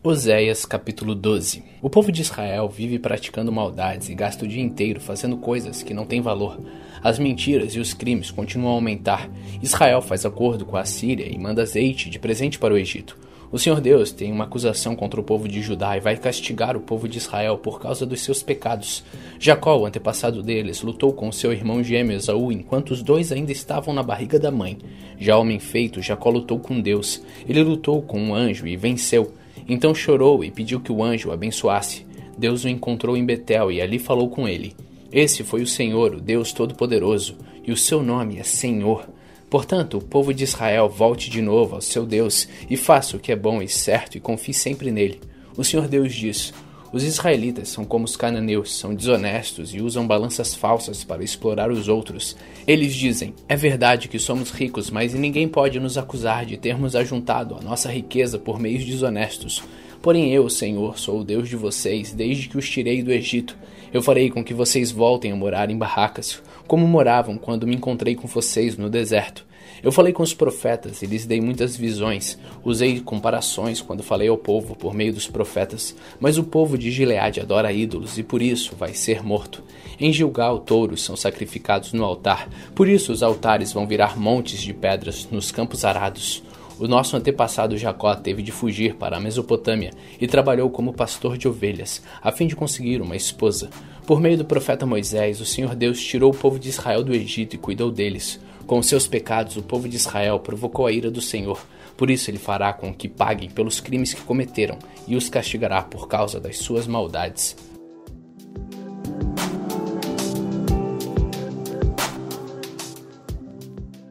Oséias capítulo 12 O povo de Israel vive praticando maldades e gasta o dia inteiro fazendo coisas que não têm valor. As mentiras e os crimes continuam a aumentar. Israel faz acordo com a Síria e manda azeite de presente para o Egito. O Senhor Deus tem uma acusação contra o povo de Judá e vai castigar o povo de Israel por causa dos seus pecados. Jacó, o antepassado deles, lutou com seu irmão gêmeo Esaú enquanto os dois ainda estavam na barriga da mãe. Já homem feito, Jacó lutou com Deus. Ele lutou com um anjo e venceu. Então chorou e pediu que o anjo o abençoasse. Deus o encontrou em Betel e ali falou com ele. Esse foi o Senhor, o Deus Todo-Poderoso, e o seu nome é Senhor. Portanto, o povo de Israel volte de novo ao seu Deus e faça o que é bom e certo e confie sempre nele. O Senhor Deus diz: os israelitas são como os cananeus, são desonestos e usam balanças falsas para explorar os outros. Eles dizem: É verdade que somos ricos, mas ninguém pode nos acusar de termos ajuntado a nossa riqueza por meios desonestos. Porém, eu, Senhor, sou o Deus de vocês, desde que os tirei do Egito. Eu farei com que vocês voltem a morar em barracas, como moravam quando me encontrei com vocês no deserto. Eu falei com os profetas e lhes dei muitas visões. Usei comparações quando falei ao povo por meio dos profetas. Mas o povo de Gileade adora ídolos e por isso vai ser morto. Em Gilgal, touros são sacrificados no altar. Por isso os altares vão virar montes de pedras nos campos arados. O nosso antepassado Jacó teve de fugir para a Mesopotâmia e trabalhou como pastor de ovelhas, a fim de conseguir uma esposa. Por meio do profeta Moisés, o Senhor Deus tirou o povo de Israel do Egito e cuidou deles. Com seus pecados, o povo de Israel provocou a ira do Senhor. Por isso, ele fará com que paguem pelos crimes que cometeram e os castigará por causa das suas maldades.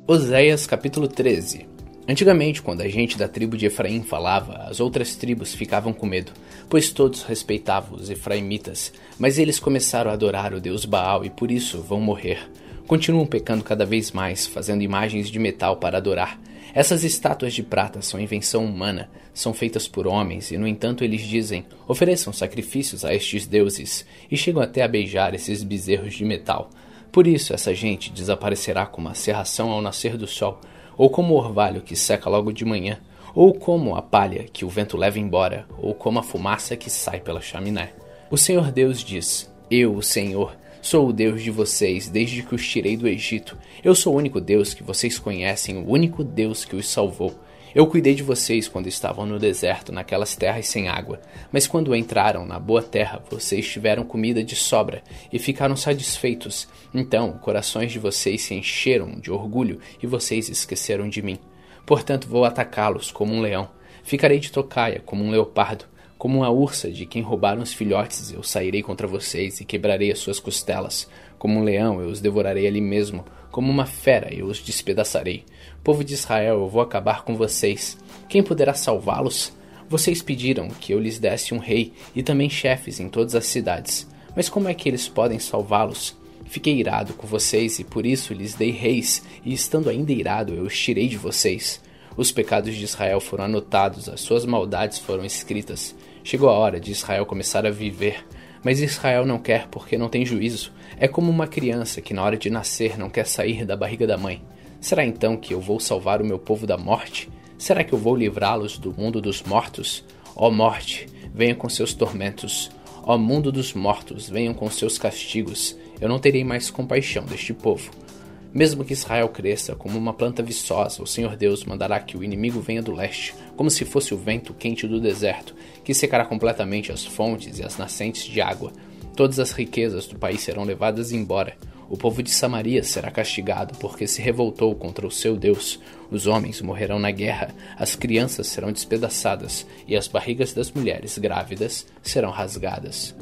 Oséias capítulo 13 Antigamente, quando a gente da tribo de Efraim falava, as outras tribos ficavam com medo, pois todos respeitavam os efraimitas, mas eles começaram a adorar o deus Baal e por isso vão morrer. Continuam pecando cada vez mais, fazendo imagens de metal para adorar. Essas estátuas de prata são invenção humana, são feitas por homens, e no entanto eles dizem: ofereçam sacrifícios a estes deuses, e chegam até a beijar esses bezerros de metal. Por isso essa gente desaparecerá como a serração ao nascer do sol ou como o orvalho que seca logo de manhã, ou como a palha que o vento leva embora, ou como a fumaça que sai pela chaminé. O Senhor Deus diz: Eu, o Senhor, sou o Deus de vocês desde que os tirei do Egito. Eu sou o único Deus que vocês conhecem, o único Deus que os salvou. Eu cuidei de vocês quando estavam no deserto, naquelas terras sem água. Mas quando entraram na boa terra, vocês tiveram comida de sobra e ficaram satisfeitos. Então, corações de vocês se encheram de orgulho e vocês esqueceram de mim. Portanto, vou atacá-los como um leão. Ficarei de tocaia como um leopardo. Como uma ursa de quem roubaram os filhotes, eu sairei contra vocês e quebrarei as suas costelas. Como um leão, eu os devorarei ali mesmo. Como uma fera, eu os despedaçarei. Povo de Israel, eu vou acabar com vocês. Quem poderá salvá-los? Vocês pediram que eu lhes desse um rei e também chefes em todas as cidades. Mas como é que eles podem salvá-los? Fiquei irado com vocês e por isso lhes dei reis, e estando ainda irado, eu os tirei de vocês. Os pecados de Israel foram anotados, as suas maldades foram escritas. Chegou a hora de Israel começar a viver. Mas Israel não quer porque não tem juízo. É como uma criança que na hora de nascer não quer sair da barriga da mãe. Será então que eu vou salvar o meu povo da morte? Será que eu vou livrá-los do mundo dos mortos? Ó morte, venha com seus tormentos. Ó mundo dos mortos, venham com seus castigos. Eu não terei mais compaixão deste povo. Mesmo que Israel cresça como uma planta viçosa, o Senhor Deus mandará que o inimigo venha do leste, como se fosse o vento quente do deserto, que secará completamente as fontes e as nascentes de água. Todas as riquezas do país serão levadas embora. O povo de Samaria será castigado porque se revoltou contra o seu Deus. Os homens morrerão na guerra, as crianças serão despedaçadas e as barrigas das mulheres grávidas serão rasgadas.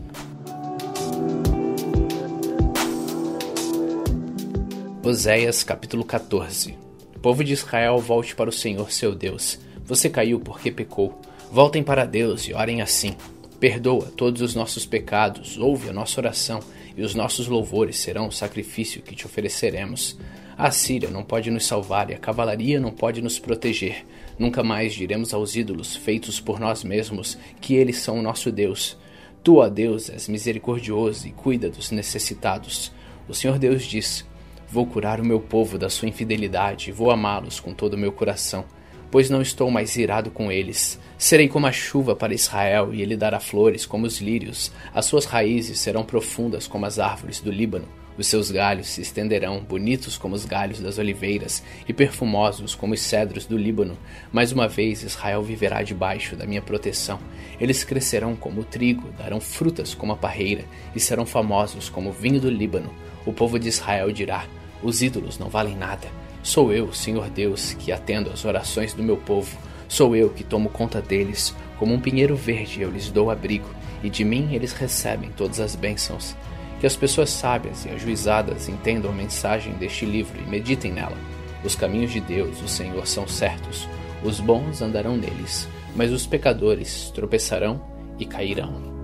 Oséias capítulo 14 Povo de Israel, volte para o Senhor seu Deus. Você caiu porque pecou. Voltem para Deus e orem assim. Perdoa todos os nossos pecados, ouve a nossa oração, e os nossos louvores serão o sacrifício que te ofereceremos. A Síria não pode nos salvar e a cavalaria não pode nos proteger. Nunca mais diremos aos ídolos feitos por nós mesmos que eles são o nosso Deus. Tu, ó Deus, és misericordioso e cuida dos necessitados. O Senhor Deus diz: Vou curar o meu povo da sua infidelidade e vou amá-los com todo o meu coração. pois não estou mais irado com eles. Serei como a chuva para Israel, e ele dará flores como os lírios. As suas raízes serão profundas como as árvores do Líbano. Os seus galhos se estenderão, bonitos como os galhos das oliveiras e perfumosos como os cedros do Líbano. Mais uma vez Israel viverá debaixo da minha proteção. Eles crescerão como o trigo, darão frutas como a parreira e serão famosos como o vinho do Líbano. O povo de Israel dirá: Os ídolos não valem nada. Sou eu, Senhor Deus, que atendo às orações do meu povo. Sou eu que tomo conta deles. Como um pinheiro verde eu lhes dou abrigo, e de mim eles recebem todas as bênçãos. Que as pessoas sábias e ajuizadas entendam a mensagem deste livro e meditem nela. Os caminhos de Deus, o Senhor, são certos. Os bons andarão neles, mas os pecadores tropeçarão e cairão.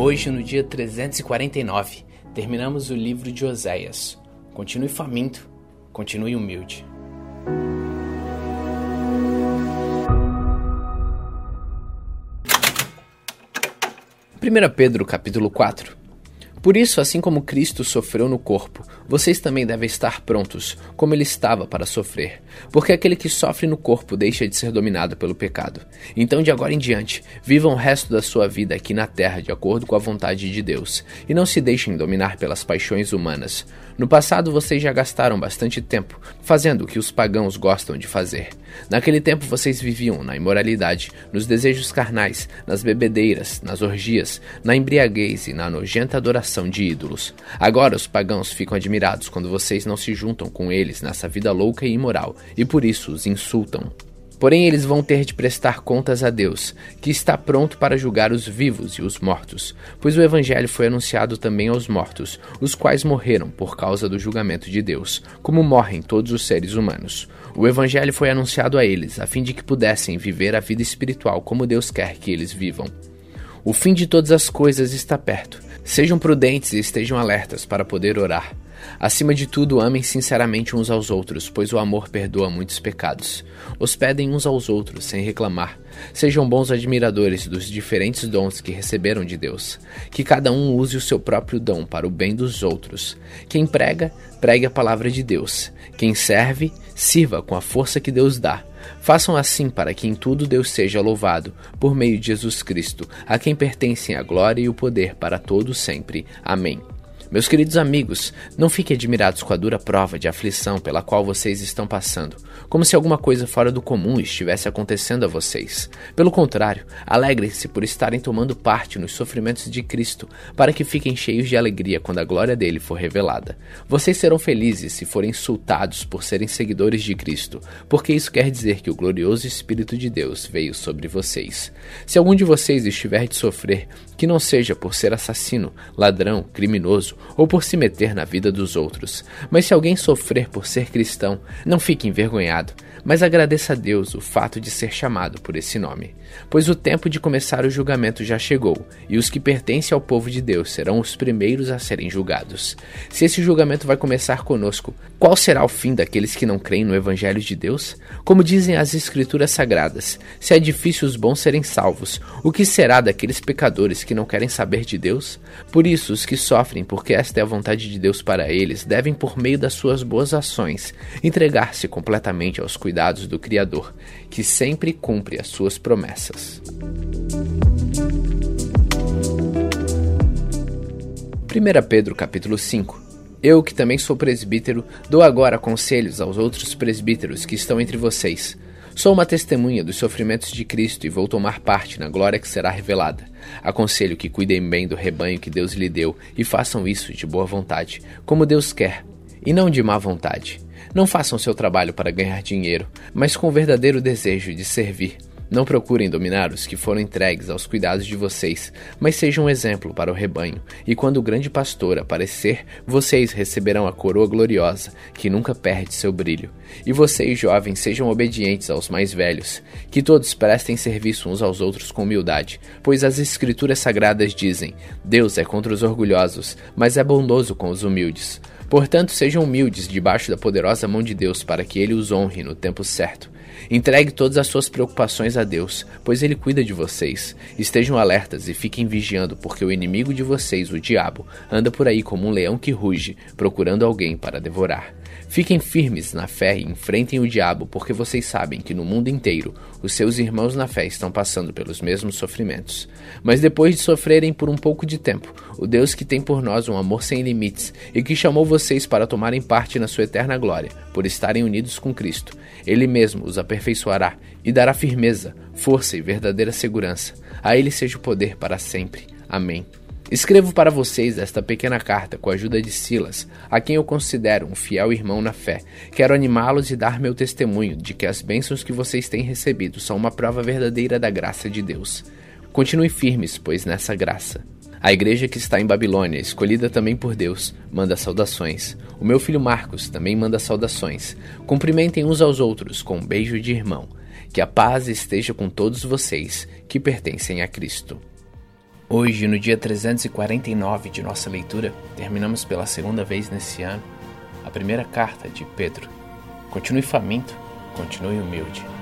Hoje, no dia 349, terminamos o livro de Oséias. Continue faminto, continue humilde. 1 Pedro capítulo 4 Por isso, assim como Cristo sofreu no corpo, vocês também devem estar prontos, como ele estava para sofrer. Porque aquele que sofre no corpo deixa de ser dominado pelo pecado. Então, de agora em diante, vivam o resto da sua vida aqui na terra de acordo com a vontade de Deus, e não se deixem dominar pelas paixões humanas. No passado, vocês já gastaram bastante tempo fazendo o que os pagãos gostam de fazer. Naquele tempo, vocês viviam na imoralidade, nos desejos carnais, nas bebedeiras, nas orgias, na embriaguez e na nojenta adoração de ídolos. Agora, os pagãos ficam admirados quando vocês não se juntam com eles nessa vida louca e imoral, e por isso os insultam. Porém, eles vão ter de prestar contas a Deus, que está pronto para julgar os vivos e os mortos, pois o Evangelho foi anunciado também aos mortos, os quais morreram por causa do julgamento de Deus, como morrem todos os seres humanos. O Evangelho foi anunciado a eles, a fim de que pudessem viver a vida espiritual como Deus quer que eles vivam. O fim de todas as coisas está perto. Sejam prudentes e estejam alertas para poder orar. Acima de tudo, amem sinceramente uns aos outros, pois o amor perdoa muitos pecados. Hospedem uns aos outros sem reclamar. Sejam bons admiradores dos diferentes dons que receberam de Deus. Que cada um use o seu próprio dom para o bem dos outros. Quem prega, pregue a palavra de Deus. Quem serve, sirva com a força que Deus dá. Façam assim para que em tudo Deus seja louvado, por meio de Jesus Cristo, a quem pertencem a glória e o poder para todos sempre. Amém. Meus queridos amigos, não fiquem admirados com a dura prova de aflição pela qual vocês estão passando, como se alguma coisa fora do comum estivesse acontecendo a vocês. Pelo contrário, alegrem-se por estarem tomando parte nos sofrimentos de Cristo, para que fiquem cheios de alegria quando a glória dele for revelada. Vocês serão felizes se forem insultados por serem seguidores de Cristo, porque isso quer dizer que o glorioso Espírito de Deus veio sobre vocês. Se algum de vocês estiver de sofrer, que não seja por ser assassino, ladrão, criminoso ou por se meter na vida dos outros. Mas se alguém sofrer por ser cristão, não fique envergonhado, mas agradeça a Deus o fato de ser chamado por esse nome. Pois o tempo de começar o julgamento já chegou, e os que pertencem ao povo de Deus serão os primeiros a serem julgados. Se esse julgamento vai começar conosco, qual será o fim daqueles que não creem no Evangelho de Deus? Como dizem as Escrituras Sagradas, se é difícil os bons serem salvos, o que será daqueles pecadores que não querem saber de Deus? Por isso, os que sofrem porque esta é a vontade de Deus para eles devem, por meio das suas boas ações, entregar-se completamente aos cuidados do Criador, que sempre cumpre as suas promessas. 1 Pedro capítulo 5 eu, que também sou presbítero, dou agora conselhos aos outros presbíteros que estão entre vocês. Sou uma testemunha dos sofrimentos de Cristo e vou tomar parte na glória que será revelada. Aconselho que cuidem bem do rebanho que Deus lhe deu e façam isso de boa vontade, como Deus quer, e não de má vontade. Não façam seu trabalho para ganhar dinheiro, mas com o verdadeiro desejo de servir não procurem dominar os que foram entregues aos cuidados de vocês, mas sejam um exemplo para o rebanho, e quando o grande pastor aparecer, vocês receberão a coroa gloriosa, que nunca perde seu brilho. E vocês, jovens, sejam obedientes aos mais velhos, que todos prestem serviço uns aos outros com humildade, pois as Escrituras Sagradas dizem: Deus é contra os orgulhosos, mas é bondoso com os humildes. Portanto, sejam humildes debaixo da poderosa mão de Deus para que ele os honre no tempo certo. Entregue todas as suas preocupações a Deus, pois Ele cuida de vocês. Estejam alertas e fiquem vigiando, porque o inimigo de vocês, o diabo, anda por aí como um leão que ruge, procurando alguém para devorar. Fiquem firmes na fé e enfrentem o diabo, porque vocês sabem que no mundo inteiro os seus irmãos na fé estão passando pelos mesmos sofrimentos. Mas depois de sofrerem por um pouco de tempo, o Deus que tem por nós um amor sem limites e que chamou vocês para tomarem parte na sua eterna glória, por estarem unidos com Cristo, Ele mesmo os aperfeiçoará e dará firmeza, força e verdadeira segurança. A Ele seja o poder para sempre. Amém. Escrevo para vocês esta pequena carta com a ajuda de Silas, a quem eu considero um fiel irmão na fé. Quero animá-los e dar meu testemunho de que as bênçãos que vocês têm recebido são uma prova verdadeira da graça de Deus. Continue firmes, pois nessa graça. A igreja que está em Babilônia, escolhida também por Deus, manda saudações. O meu filho Marcos também manda saudações. Cumprimentem uns aos outros com um beijo de irmão. Que a paz esteja com todos vocês que pertencem a Cristo. Hoje, no dia 349 de nossa leitura, terminamos pela segunda vez nesse ano a primeira carta de Pedro. Continue faminto, continue humilde.